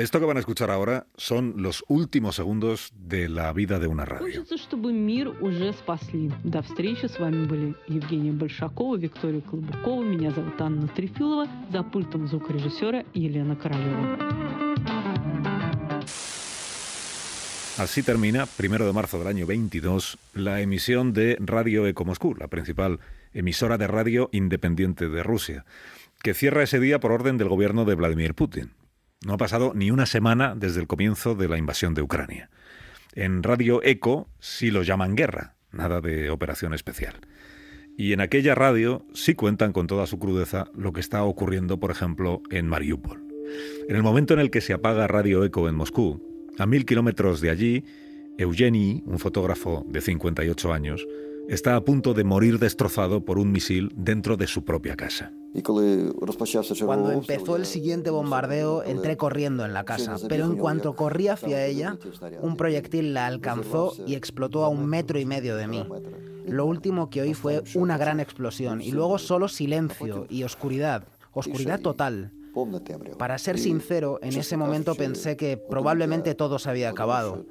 Esto que van a escuchar ahora son los últimos segundos de la vida de una radio. Хочется, чтобы мир уже спасли. До встречи. С вами были Евгения Большакова, Виктория Клобукова. Меня зовут Анна Трефилова. За пультом звукорежиссера Елена Королева. Así termina, primero de marzo del año 22, la emisión de Radio Eco Moscú, la principal emisora de radio independiente de Rusia, que cierra ese día por orden del gobierno de Vladimir Putin. No ha pasado ni una semana desde el comienzo de la invasión de Ucrania. En Radio Eco sí lo llaman guerra, nada de operación especial. Y en aquella radio sí cuentan con toda su crudeza lo que está ocurriendo, por ejemplo, en Mariupol. En el momento en el que se apaga Radio Eco en Moscú, a mil kilómetros de allí, Eugeni, un fotógrafo de 58 años, está a punto de morir destrozado por un misil dentro de su propia casa. Cuando empezó el siguiente bombardeo, entré corriendo en la casa, pero en cuanto corrí hacia ella, un proyectil la alcanzó y explotó a un metro y medio de mí. Lo último que oí fue una gran explosión y luego solo silencio y oscuridad, oscuridad total. Para ser sincero, en ese momento pensé que probablemente todo se había acabado.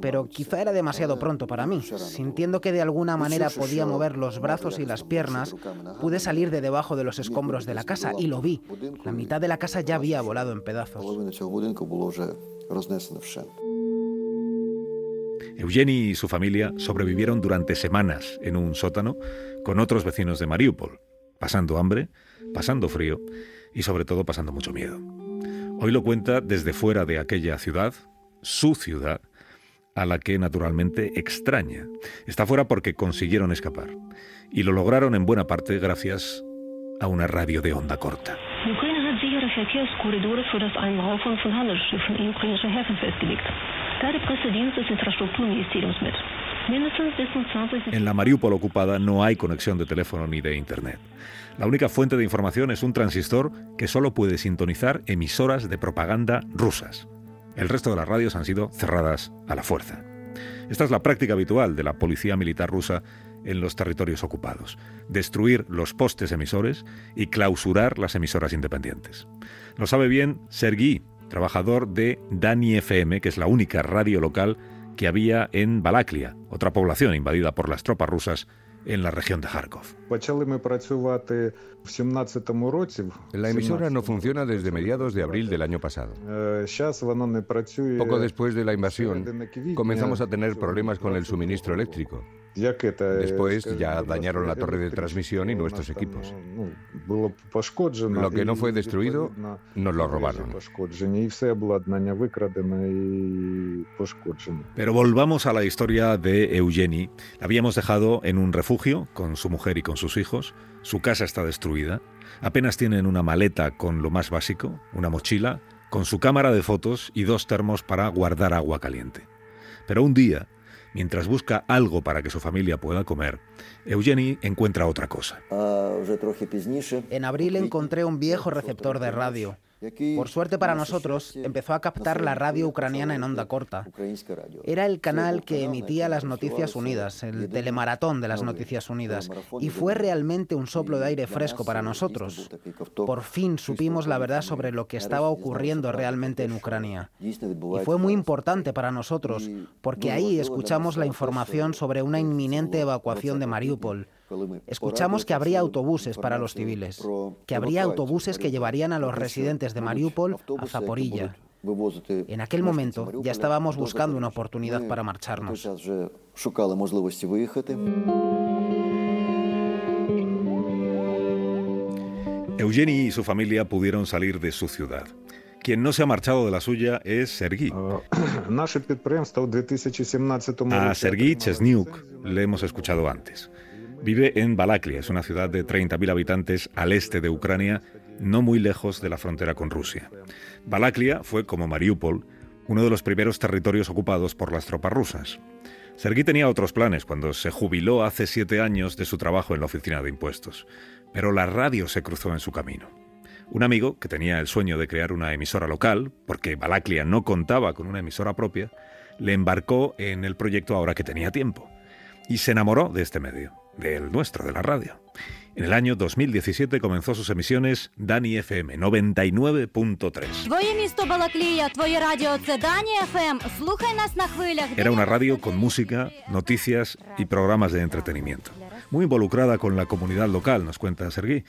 Pero quizá era demasiado pronto para mí. Sintiendo que de alguna manera podía mover los brazos y las piernas, pude salir de debajo de los escombros de la casa y lo vi. La mitad de la casa ya había volado en pedazos. Eugeni y su familia sobrevivieron durante semanas en un sótano con otros vecinos de Mariupol, pasando hambre, pasando frío y sobre todo pasando mucho miedo. Hoy lo cuenta desde fuera de aquella ciudad, su ciudad, a la que naturalmente extraña. Está fuera porque consiguieron escapar. Y lo lograron en buena parte gracias a una radio de onda corta. En la Mariupol ocupada no hay conexión de teléfono ni de Internet. La única fuente de información es un transistor que solo puede sintonizar emisoras de propaganda rusas. El resto de las radios han sido cerradas a la fuerza. Esta es la práctica habitual de la policía militar rusa en los territorios ocupados, destruir los postes emisores y clausurar las emisoras independientes. Lo sabe bien Sergi, trabajador de Dani FM, que es la única radio local que había en Balaklia, otra población invadida por las tropas rusas en la región de Kharkov. La emisora no funciona desde mediados de abril del año pasado. Poco después de la invasión, comenzamos a tener problemas con el suministro eléctrico. Después ya dañaron la torre de transmisión y nuestros equipos. Lo que no fue destruido, nos lo robaron. Pero volvamos a la historia de Eugeni. La habíamos dejado en un refugio con su mujer y con sus hijos. Su casa está destruida. Apenas tienen una maleta con lo más básico, una mochila, con su cámara de fotos y dos termos para guardar agua caliente. Pero un día, mientras busca algo para que su familia pueda comer, Eugeni encuentra otra cosa. En abril encontré un viejo receptor de radio. Por suerte para nosotros, empezó a captar la radio ucraniana en onda corta. Era el canal que emitía las Noticias Unidas, el telemaratón de las Noticias Unidas, y fue realmente un soplo de aire fresco para nosotros. Por fin supimos la verdad sobre lo que estaba ocurriendo realmente en Ucrania. Y fue muy importante para nosotros, porque ahí escuchamos la información sobre una inminente evacuación de Mariupol Escuchamos que habría autobuses para los civiles, que habría autobuses que llevarían a los residentes de Mariupol a Zaporilla. En aquel momento ya estábamos buscando una oportunidad para marcharnos. Eugeni y su familia pudieron salir de su ciudad. Quien no se ha marchado de la suya es Sergi. A Sergi Chesniuk le hemos escuchado antes. Vive en Balaklia, es una ciudad de 30.000 habitantes al este de Ucrania, no muy lejos de la frontera con Rusia. Balaklia fue, como Mariupol, uno de los primeros territorios ocupados por las tropas rusas. Sergi tenía otros planes cuando se jubiló hace siete años de su trabajo en la oficina de impuestos, pero la radio se cruzó en su camino. Un amigo, que tenía el sueño de crear una emisora local, porque Balaklia no contaba con una emisora propia, le embarcó en el proyecto ahora que tenía tiempo, y se enamoró de este medio. Del nuestro, de la radio. En el año 2017 comenzó sus emisiones Dani FM 99.3. Era una radio con música, noticias y programas de entretenimiento. Muy involucrada con la comunidad local, nos cuenta Sergi.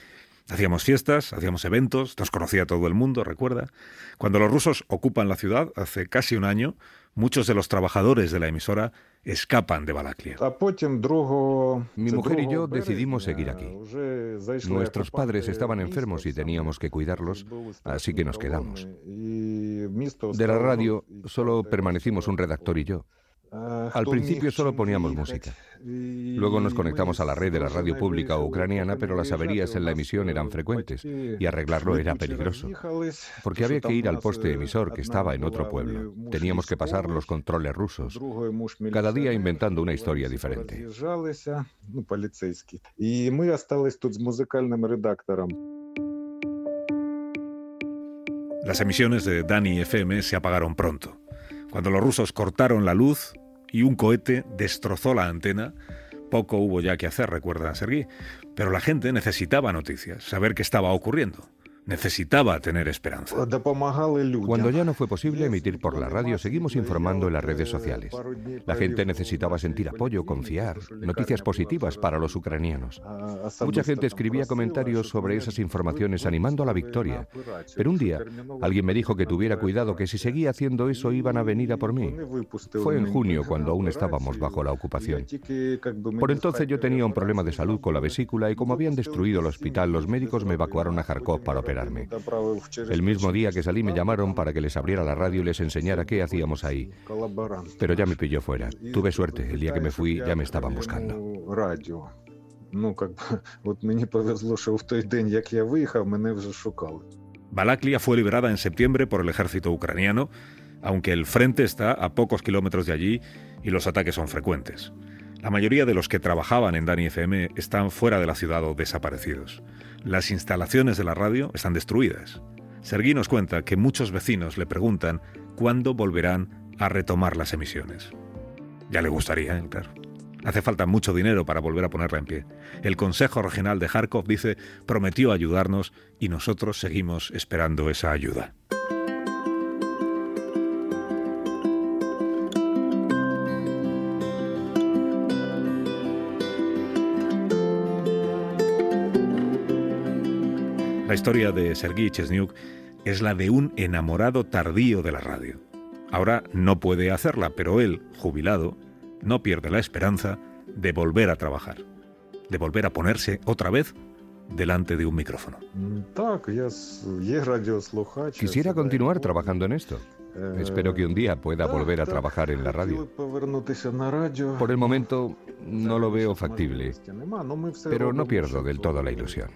Hacíamos fiestas, hacíamos eventos, nos conocía todo el mundo, recuerda. Cuando los rusos ocupan la ciudad, hace casi un año, muchos de los trabajadores de la emisora escapan de Balaklia. Mi mujer y yo decidimos seguir aquí. Nuestros padres estaban enfermos y teníamos que cuidarlos, así que nos quedamos. De la radio solo permanecimos un redactor y yo. Al principio solo poníamos música. Luego nos conectamos a la red de la radio pública ucraniana, pero las averías en la emisión eran frecuentes y arreglarlo era peligroso, porque había que ir al poste emisor que estaba en otro pueblo. Teníamos que pasar los controles rusos, cada día inventando una historia diferente. Las emisiones de Dani FM se apagaron pronto. Cuando los rusos cortaron la luz, y un cohete destrozó la antena. Poco hubo ya que hacer, recuerda Sergi, pero la gente necesitaba noticias, saber qué estaba ocurriendo necesitaba tener esperanza. Cuando ya no fue posible emitir por la radio, seguimos informando en las redes sociales. La gente necesitaba sentir apoyo, confiar, noticias positivas para los ucranianos. Mucha gente escribía comentarios sobre esas informaciones animando a la victoria. Pero un día alguien me dijo que tuviera cuidado, que si seguía haciendo eso iban a venir a por mí. Fue en junio cuando aún estábamos bajo la ocupación. Por entonces yo tenía un problema de salud con la vesícula y como habían destruido el hospital, los médicos me evacuaron a Kharkov para operar. El mismo día que salí me llamaron para que les abriera la radio y les enseñara qué hacíamos ahí. Pero ya me pilló fuera. Tuve suerte. El día que me fui ya me estaban buscando. Balaklia fue liberada en septiembre por el ejército ucraniano, aunque el frente está a pocos kilómetros de allí y los ataques son frecuentes. La mayoría de los que trabajaban en Dani FM están fuera de la ciudad o desaparecidos. Las instalaciones de la radio están destruidas. Sergi nos cuenta que muchos vecinos le preguntan cuándo volverán a retomar las emisiones. Ya le gustaría, entrar. Hace falta mucho dinero para volver a ponerla en pie. El Consejo Regional de Kharkov dice prometió ayudarnos y nosotros seguimos esperando esa ayuda. La historia de Sergei Chesniuk es la de un enamorado tardío de la radio. Ahora no puede hacerla, pero él, jubilado, no pierde la esperanza de volver a trabajar, de volver a ponerse otra vez delante de un micrófono. Quisiera continuar trabajando en esto. Espero que un día pueda volver a trabajar en la radio. Por el momento no lo veo factible, pero no pierdo del todo la ilusión.